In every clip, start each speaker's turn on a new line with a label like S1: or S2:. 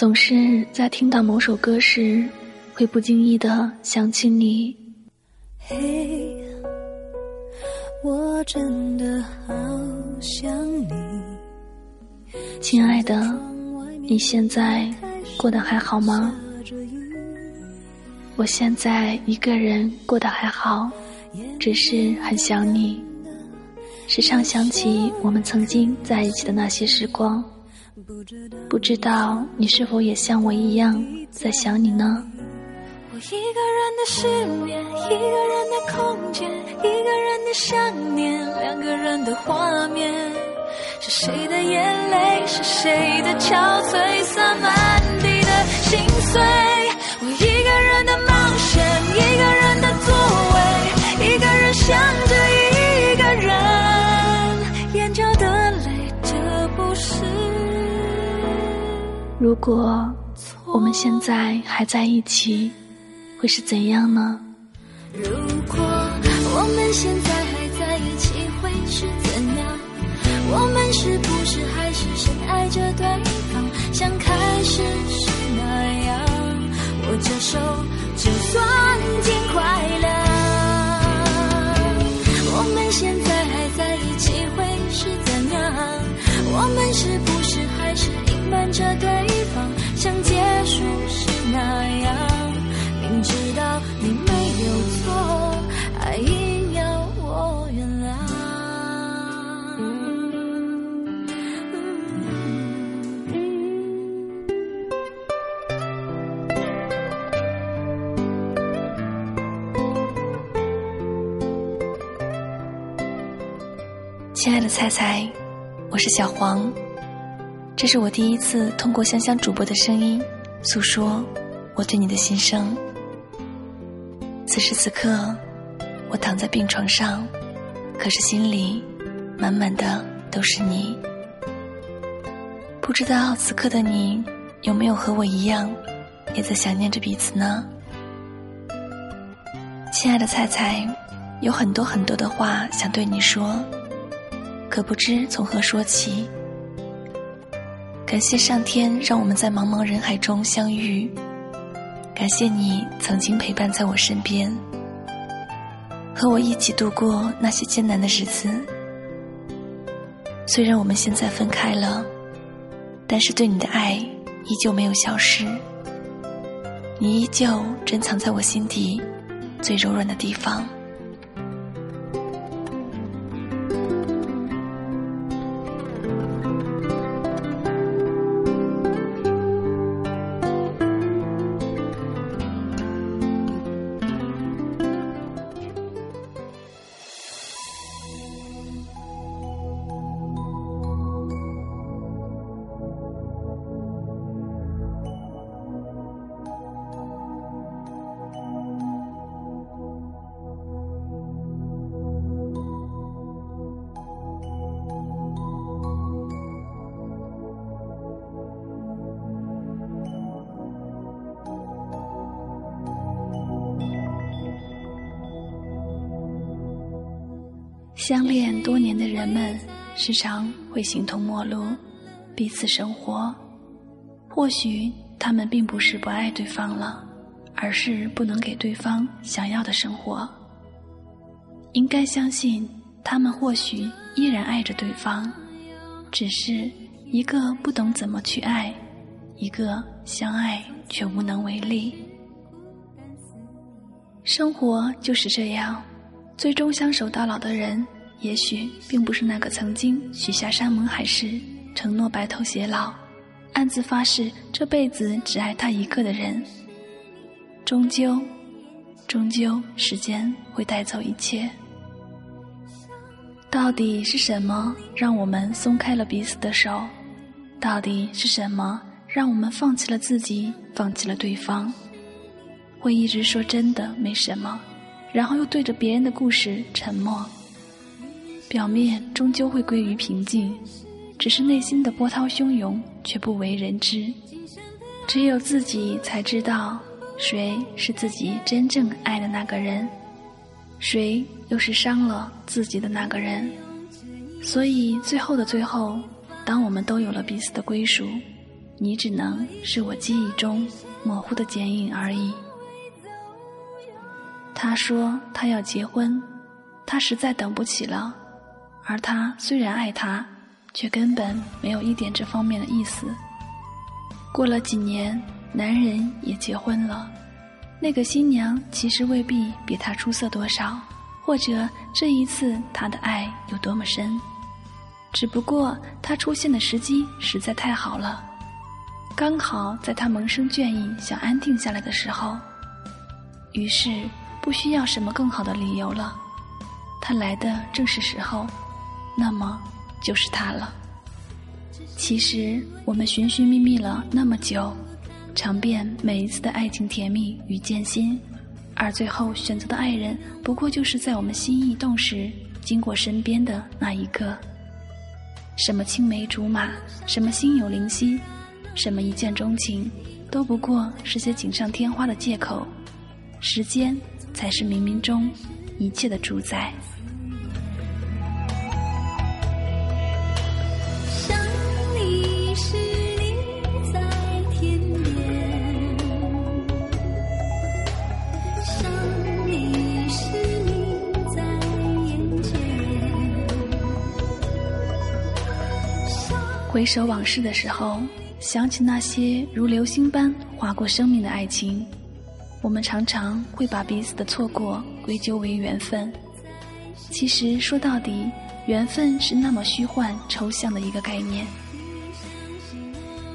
S1: 总是在听到某首歌时，会不经意的想起你。
S2: 嘿，我真的好想你。
S1: 亲爱的，你现在过得还好吗？我现在一个人过得还好，只是很想你，时常想起我们曾经在一起的那些时光。不知道你是否也像我一样在想你呢？
S2: 我一个人的失眠，一个人的空间，一个人的想念，两个人的画面。是谁的眼泪，是谁的憔悴，洒满地的心碎。
S1: 如果我们现在还在一起，会是怎样呢？
S2: 如果我们现在还在一起，会是怎样？我们是不是还是深爱着对方，像开始时那样？握着手，就算天快亮。我们现在还在一起，会是怎样？我们是不
S1: 菜菜，我是小黄，这是我第一次通过香香主播的声音诉说我对你的心声。此时此刻，我躺在病床上，可是心里满满的都是你。不知道此刻的你有没有和我一样，也在想念着彼此呢？亲爱的菜菜，有很多很多的话想对你说。可不知从何说起。感谢上天让我们在茫茫人海中相遇，感谢你曾经陪伴在我身边，和我一起度过那些艰难的日子。虽然我们现在分开了，但是对你的爱依旧没有消失，你依旧珍藏在我心底最柔软的地方。相恋多年的人们，时常会形同陌路，彼此生活。或许他们并不是不爱对方了，而是不能给对方想要的生活。应该相信，他们或许依然爱着对方，只是一个不懂怎么去爱，一个相爱却无能为力。生活就是这样。最终相守到老的人，也许并不是那个曾经许下山盟海誓、承诺白头偕老、暗自发誓这辈子只爱他一个的人。终究，终究，时间会带走一切。到底是什么让我们松开了彼此的手？到底是什么让我们放弃了自己，放弃了对方？会一直说真的没什么。然后又对着别人的故事沉默，表面终究会归于平静，只是内心的波涛汹涌却不为人知。只有自己才知道，谁是自己真正爱的那个人，谁又是伤了自己的那个人。所以最后的最后，当我们都有了彼此的归属，你只能是我记忆中模糊的剪影而已。他说他要结婚，他实在等不起了。而他虽然爱她，却根本没有一点这方面的意思。过了几年，男人也结婚了，那个新娘其实未必比他出色多少，或者这一次他的爱有多么深，只不过他出现的时机实在太好了，刚好在他萌生倦意、想安定下来的时候，于是不需要什么更好的理由了，他来的正是时候。那么，就是他了。其实我们寻寻觅觅了那么久，尝遍每一次的爱情甜蜜与艰辛，而最后选择的爱人，不过就是在我们心意动时经过身边的那一个。什么青梅竹马，什么心有灵犀，什么一见钟情，都不过是些锦上添花的借口。时间才是冥冥中一切的主宰。回首往事的时候，想起那些如流星般划过生命的爱情，我们常常会把彼此的错过归咎为缘分。其实说到底，缘分是那么虚幻抽象的一个概念。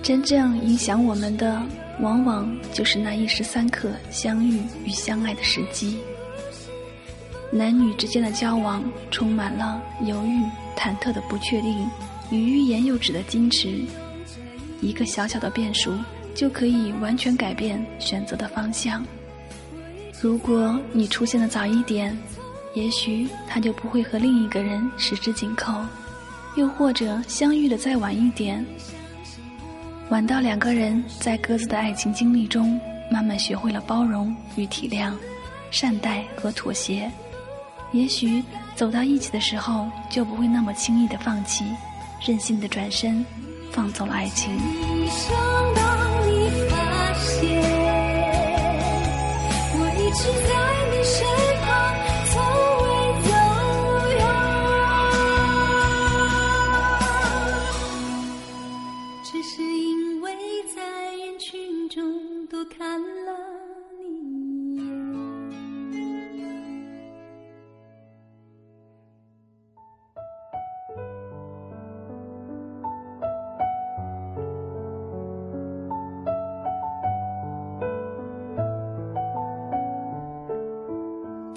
S1: 真正影响我们的，往往就是那一时三刻相遇与相爱的时机。男女之间的交往，充满了犹豫、忐忑的不确定。与欲言又止的矜持，一个小小的变数就可以完全改变选择的方向。如果你出现的早一点，也许他就不会和另一个人十指紧扣；又或者相遇的再晚一点，晚到两个人在各自的爱情经历中慢慢学会了包容与体谅、善待和妥协，也许走到一起的时候就不会那么轻易的放弃。任性的转身，放走了爱情。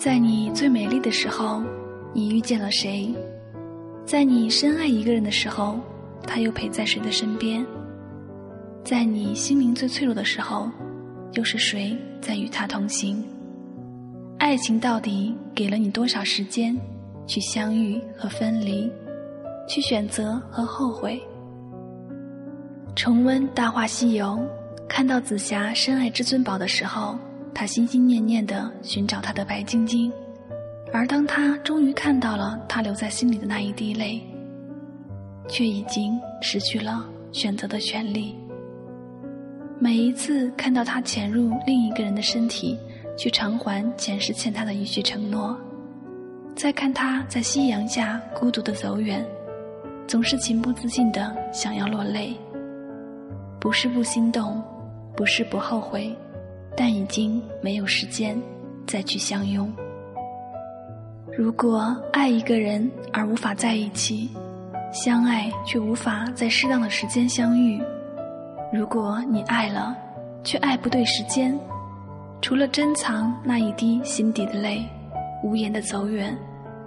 S2: 在你
S1: 最美丽的时候，你遇见了谁？在你深爱一个人的时候，他又陪在谁的身边？在你心灵最脆弱的时候，又是谁在与他同行？爱情到底给了你多少时间，去相遇和分离，去选择和后悔？重温《大话西游》，看到紫霞深爱至尊宝的时候。他心心念念地寻找他的白晶晶，而当他终于看到了他留在心里的那一滴泪，却已经失去了选择的权利。每一次看到他潜入另一个人的身体，去偿还前世欠他的一句承诺，再看他在夕阳下孤独的走远，总是情不自禁的想要落泪。不是不心动，不是不后悔。但已经没有时间再去相拥。如果爱一个人而无法在一起，相爱却无法在适当的时间相遇；如果你爱了，却爱不对时间，除了珍藏那一滴心底的泪，无言的走远，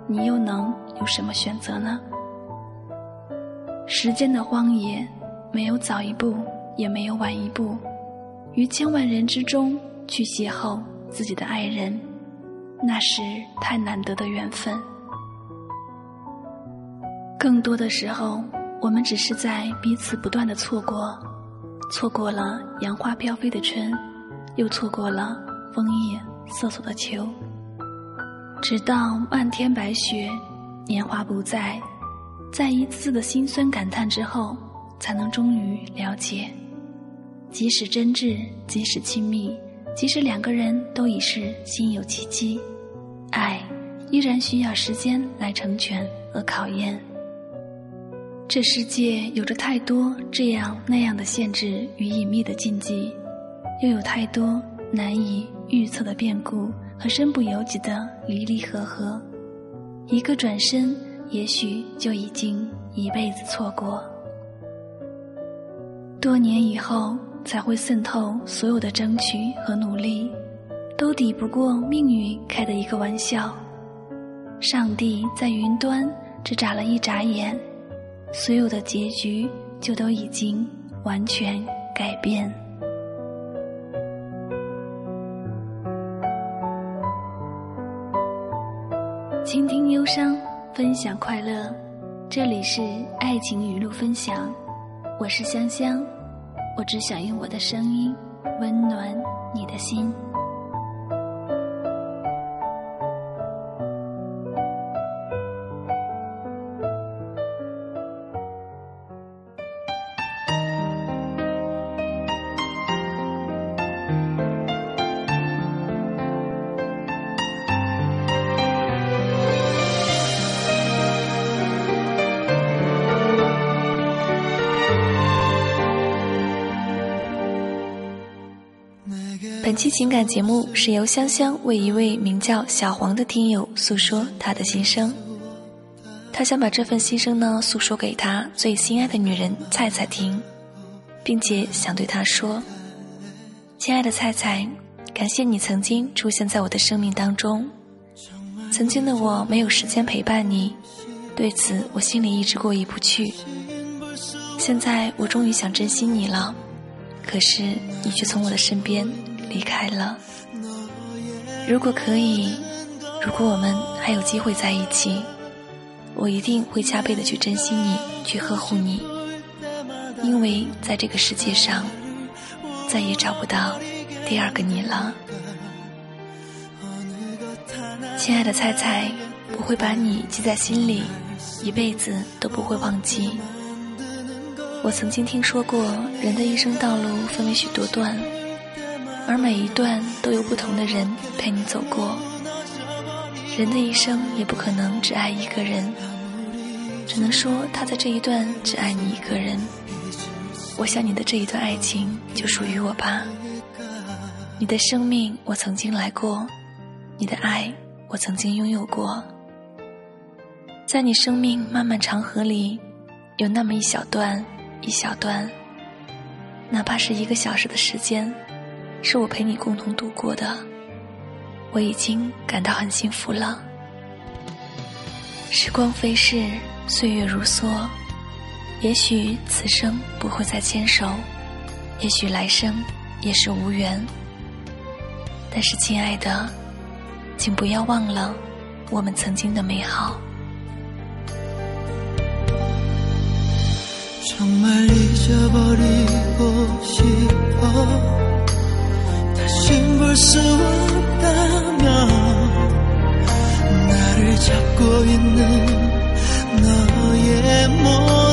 S1: 你又能有什么选择呢？时间的荒野，没有早一步，也没有晚一步。于千万人之中去邂逅自己的爱人，那是太难得的缘分。更多的时候，我们只是在彼此不断的错过，错过了杨花飘飞的春，又错过了枫叶瑟瑟的秋。直到漫天白雪，年华不再，在一次次的心酸感叹之后，才能终于了解。即使真挚，即使亲密，即使两个人都已是心有戚戚，爱依然需要时间来成全和考验。这世界有着太多这样那样的限制与隐秘的禁忌，又有太多难以预测的变故和身不由己的离离合合。一个转身，也许就已经一辈子错过。多年以后，才会渗透所有的争取和努力，都抵不过命运开的一个玩笑。上帝在云端只眨了一眨眼。所有的结局就都已经完全改变。倾听忧伤，分享快乐，这里是爱情语录分享，我是香香，我只想用我的声音温暖你的心。本期情感节目是由香香为一位名叫小黄的听友诉说他的心声。他想把这份心声呢诉说给他最心爱的女人菜菜听，并且想对她说：“亲爱的菜菜，感谢你曾经出现在我的生命当中。曾经的我没有时间陪伴你，对此我心里一直过意不去。现在我终于想珍惜你了，可是你却从我的身边。”离开了。如果可以，如果我们还有机会在一起，我一定会加倍的去珍惜你，去呵护你，因为在这个世界上，再也找不到第二个你了。亲爱的菜菜，我会把你记在心里，一辈子都不会忘记。我曾经听说过，人的一生道路分为许多段。而每一段都有不同的人陪你走过。人的一生也不可能只爱一个人，只能说他在这一段只爱你一个人。我想你的这一段爱情就属于我吧。你的生命我曾经来过，你的爱我曾经拥有过。在你生命漫漫长河里，有那么一小段，一小段，哪怕是一个小时的时间。是我陪你共同度过的，我已经感到很幸福了。时光飞逝，岁月如梭，也许此生不会再牵手，也许来生也是无缘。但是，亲爱的，请不要忘了我们曾经的美好。 수 없다면 나를 잡고 있는 너의 모